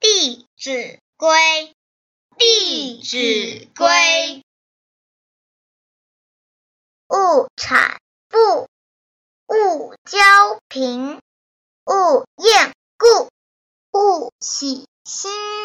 弟子规》，《弟子规》。勿产不，勿骄贫，勿厌故，勿喜新。